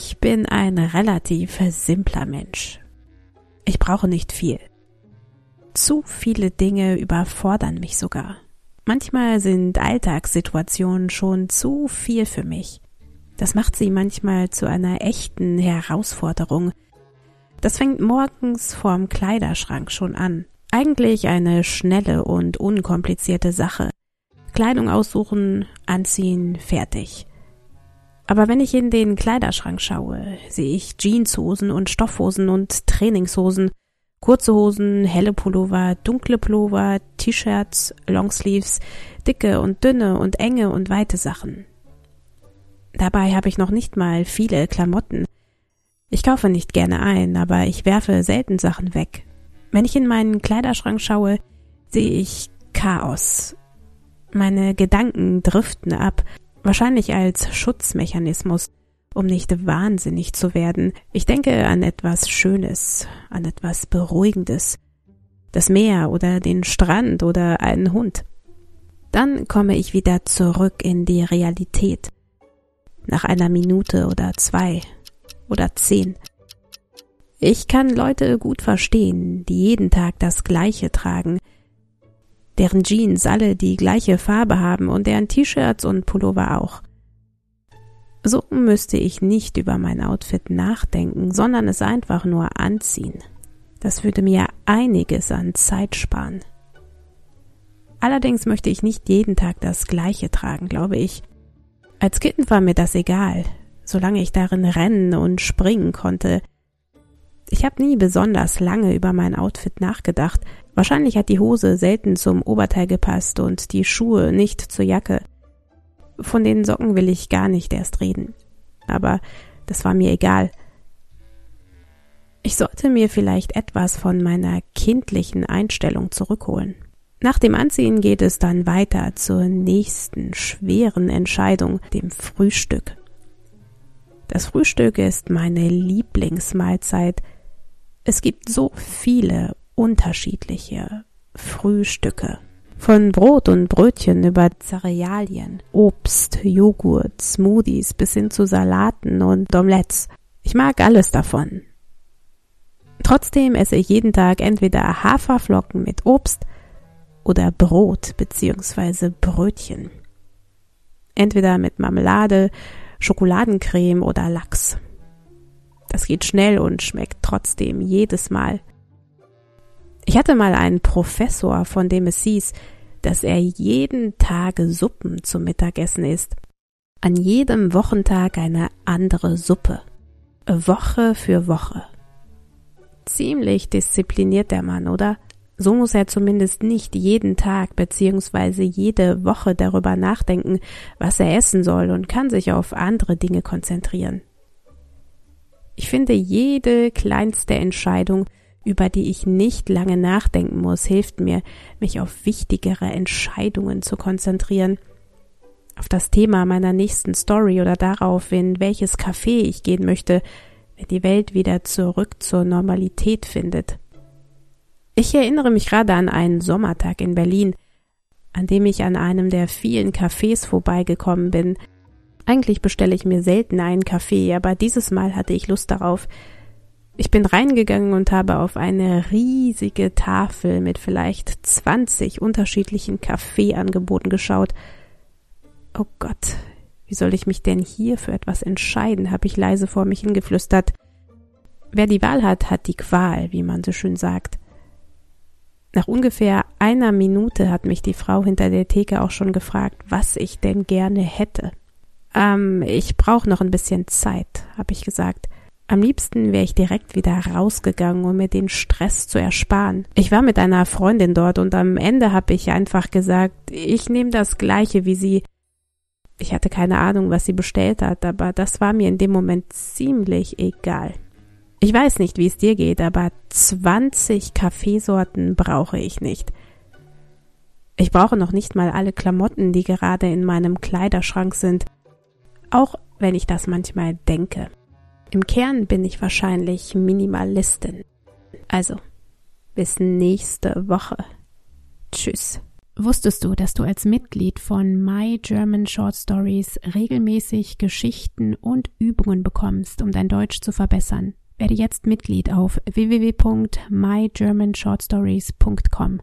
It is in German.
Ich bin ein relativ simpler Mensch. Ich brauche nicht viel. Zu viele Dinge überfordern mich sogar. Manchmal sind Alltagssituationen schon zu viel für mich. Das macht sie manchmal zu einer echten Herausforderung. Das fängt morgens vorm Kleiderschrank schon an. Eigentlich eine schnelle und unkomplizierte Sache. Kleidung aussuchen, anziehen, fertig. Aber wenn ich in den Kleiderschrank schaue, sehe ich Jeanshosen und Stoffhosen und Trainingshosen, kurze Hosen, helle Pullover, dunkle Pullover, T-Shirts, Longsleeves, dicke und dünne und enge und weite Sachen. Dabei habe ich noch nicht mal viele Klamotten. Ich kaufe nicht gerne ein, aber ich werfe selten Sachen weg. Wenn ich in meinen Kleiderschrank schaue, sehe ich Chaos. Meine Gedanken driften ab, wahrscheinlich als Schutzmechanismus, um nicht wahnsinnig zu werden. Ich denke an etwas Schönes, an etwas Beruhigendes, das Meer oder den Strand oder einen Hund. Dann komme ich wieder zurück in die Realität nach einer Minute oder zwei oder zehn. Ich kann Leute gut verstehen, die jeden Tag das Gleiche tragen, deren Jeans alle die gleiche Farbe haben und deren T-Shirts und Pullover auch. So müsste ich nicht über mein Outfit nachdenken, sondern es einfach nur anziehen. Das würde mir einiges an Zeit sparen. Allerdings möchte ich nicht jeden Tag das Gleiche tragen, glaube ich. Als Kind war mir das egal, solange ich darin rennen und springen konnte. Ich habe nie besonders lange über mein Outfit nachgedacht. Wahrscheinlich hat die Hose selten zum Oberteil gepasst und die Schuhe nicht zur Jacke. Von den Socken will ich gar nicht erst reden. Aber das war mir egal. Ich sollte mir vielleicht etwas von meiner kindlichen Einstellung zurückholen. Nach dem Anziehen geht es dann weiter zur nächsten schweren Entscheidung, dem Frühstück. Das Frühstück ist meine Lieblingsmahlzeit. Es gibt so viele unterschiedliche Frühstücke. Von Brot und Brötchen über Cerealien, Obst, Joghurt, Smoothies bis hin zu Salaten und Omelettes. Ich mag alles davon. Trotzdem esse ich jeden Tag entweder Haferflocken mit Obst oder Brot bzw. Brötchen. Entweder mit Marmelade, Schokoladencreme oder Lachs. Das geht schnell und schmeckt trotzdem jedes Mal. Ich hatte mal einen Professor, von dem es hieß, dass er jeden Tag Suppen zum Mittagessen isst. An jedem Wochentag eine andere Suppe. Woche für Woche. Ziemlich diszipliniert der Mann, oder? So muss er zumindest nicht jeden Tag bzw. jede Woche darüber nachdenken, was er essen soll und kann sich auf andere Dinge konzentrieren. Ich finde, jede kleinste Entscheidung, über die ich nicht lange nachdenken muss, hilft mir, mich auf wichtigere Entscheidungen zu konzentrieren. Auf das Thema meiner nächsten Story oder darauf, in welches Café ich gehen möchte, wenn die Welt wieder zurück zur Normalität findet. Ich erinnere mich gerade an einen Sommertag in Berlin, an dem ich an einem der vielen Cafés vorbeigekommen bin. Eigentlich bestelle ich mir selten einen Kaffee, aber dieses Mal hatte ich Lust darauf. Ich bin reingegangen und habe auf eine riesige Tafel mit vielleicht 20 unterschiedlichen Kaffeeangeboten geschaut. Oh Gott, wie soll ich mich denn hier für etwas entscheiden, habe ich leise vor mich hingeflüstert. Wer die Wahl hat, hat die Qual, wie man so schön sagt. Nach ungefähr einer Minute hat mich die Frau hinter der Theke auch schon gefragt, was ich denn gerne hätte. Ähm, ich brauche noch ein bisschen Zeit, habe ich gesagt. Am liebsten wäre ich direkt wieder rausgegangen, um mir den Stress zu ersparen. Ich war mit einer Freundin dort und am Ende habe ich einfach gesagt, ich nehme das gleiche wie sie. Ich hatte keine Ahnung, was sie bestellt hat, aber das war mir in dem Moment ziemlich egal. Ich weiß nicht, wie es dir geht, aber 20 Kaffeesorten brauche ich nicht. Ich brauche noch nicht mal alle Klamotten, die gerade in meinem Kleiderschrank sind, auch wenn ich das manchmal denke. Im Kern bin ich wahrscheinlich Minimalistin. Also, bis nächste Woche. Tschüss. Wusstest du, dass du als Mitglied von My German Short Stories regelmäßig Geschichten und Übungen bekommst, um dein Deutsch zu verbessern? Werde jetzt Mitglied auf www.mygermanshortstories.com.